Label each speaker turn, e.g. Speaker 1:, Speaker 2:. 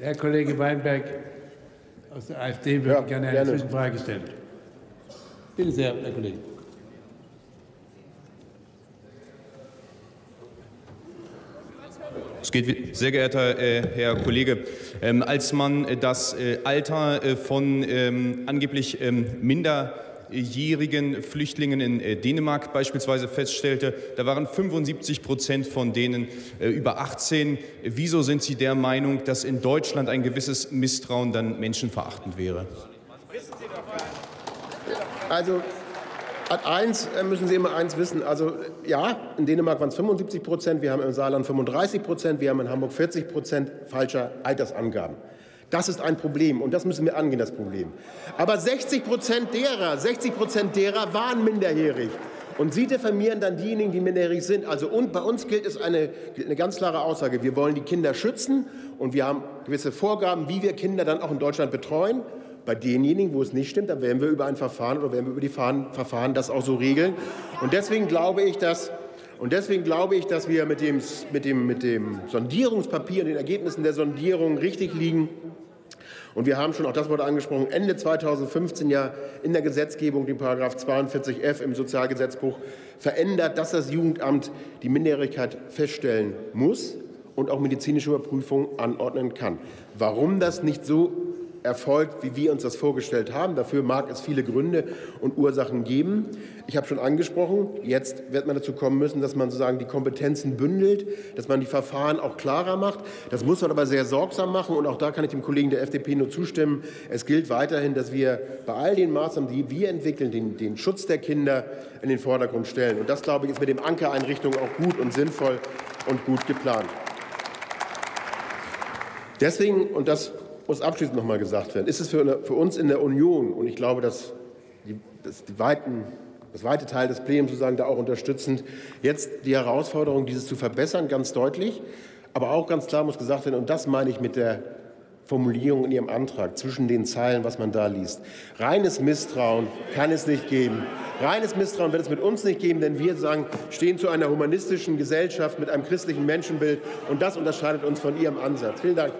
Speaker 1: Herr Kollege Weinberg aus der AfD würde
Speaker 2: Ja,
Speaker 1: gerne eine
Speaker 2: gerne.
Speaker 1: Zwischenfrage stellen. Bitte sehr, Herr Kollege.
Speaker 3: Es geht, sehr geehrter äh, Herr Kollege, ähm, als man äh, das äh, Alter äh, von ähm, angeblich ähm, minderjährigen Flüchtlingen in äh, Dänemark beispielsweise feststellte, da waren 75 Prozent von denen äh, über 18. Wieso sind Sie der Meinung, dass in Deutschland ein gewisses Misstrauen dann menschenverachtend wäre?
Speaker 2: Also an eins äh, müssen Sie immer eins wissen. Also ja, in Dänemark waren es 75 Prozent, wir haben im Saarland 35 Prozent, wir haben in Hamburg 40 Prozent falscher Altersangaben. Das ist ein Problem und das müssen wir angehen, das Problem. Aber 60 Prozent derer, 60 Prozent derer waren minderjährig. Und Sie diffamieren dann diejenigen, die minderjährig sind. Also und bei uns gilt es eine, eine ganz klare Aussage. Wir wollen die Kinder schützen und wir haben gewisse Vorgaben, wie wir Kinder dann auch in Deutschland betreuen. Bei denjenigen, wo es nicht stimmt, dann werden wir über ein Verfahren oder werden wir über die Verfahren das auch so regeln. Und deswegen glaube ich, dass und deswegen glaube ich, dass wir mit dem, mit dem, mit dem Sondierungspapier und den Ergebnissen der Sondierung richtig liegen. Und wir haben schon, auch das wurde angesprochen, Ende 2015 ja in der Gesetzgebung den Paragraph 42f im Sozialgesetzbuch verändert, dass das Jugendamt die Minderjährigkeit feststellen muss und auch medizinische Überprüfungen anordnen kann. Warum das nicht so erfolgt, wie wir uns das vorgestellt haben. Dafür mag es viele Gründe und Ursachen geben. Ich habe schon angesprochen, jetzt wird man dazu kommen müssen, dass man sozusagen die Kompetenzen bündelt, dass man die Verfahren auch klarer macht. Das muss man aber sehr sorgsam machen und auch da kann ich dem Kollegen der FDP nur zustimmen. Es gilt weiterhin, dass wir bei all den Maßnahmen, die wir entwickeln, den, den Schutz der Kinder in den Vordergrund stellen. Und das, glaube ich, ist mit dem Ankereinrichtung auch gut und sinnvoll und gut geplant. Deswegen, und das muss abschließend noch mal gesagt werden, ist es für, für uns in der Union, und ich glaube, dass, die, dass die weiten, das weite Teil des Plenums sozusagen da auch unterstützend, jetzt die Herausforderung, dieses zu verbessern, ganz deutlich. Aber auch ganz klar muss gesagt werden, und das meine ich mit der Formulierung in Ihrem Antrag, zwischen den Zeilen, was man da liest. Reines Misstrauen kann es nicht geben. Reines Misstrauen wird es mit uns nicht geben, denn wir sagen, stehen zu einer humanistischen Gesellschaft mit einem christlichen Menschenbild. Und das unterscheidet uns von Ihrem Ansatz. Vielen Dank.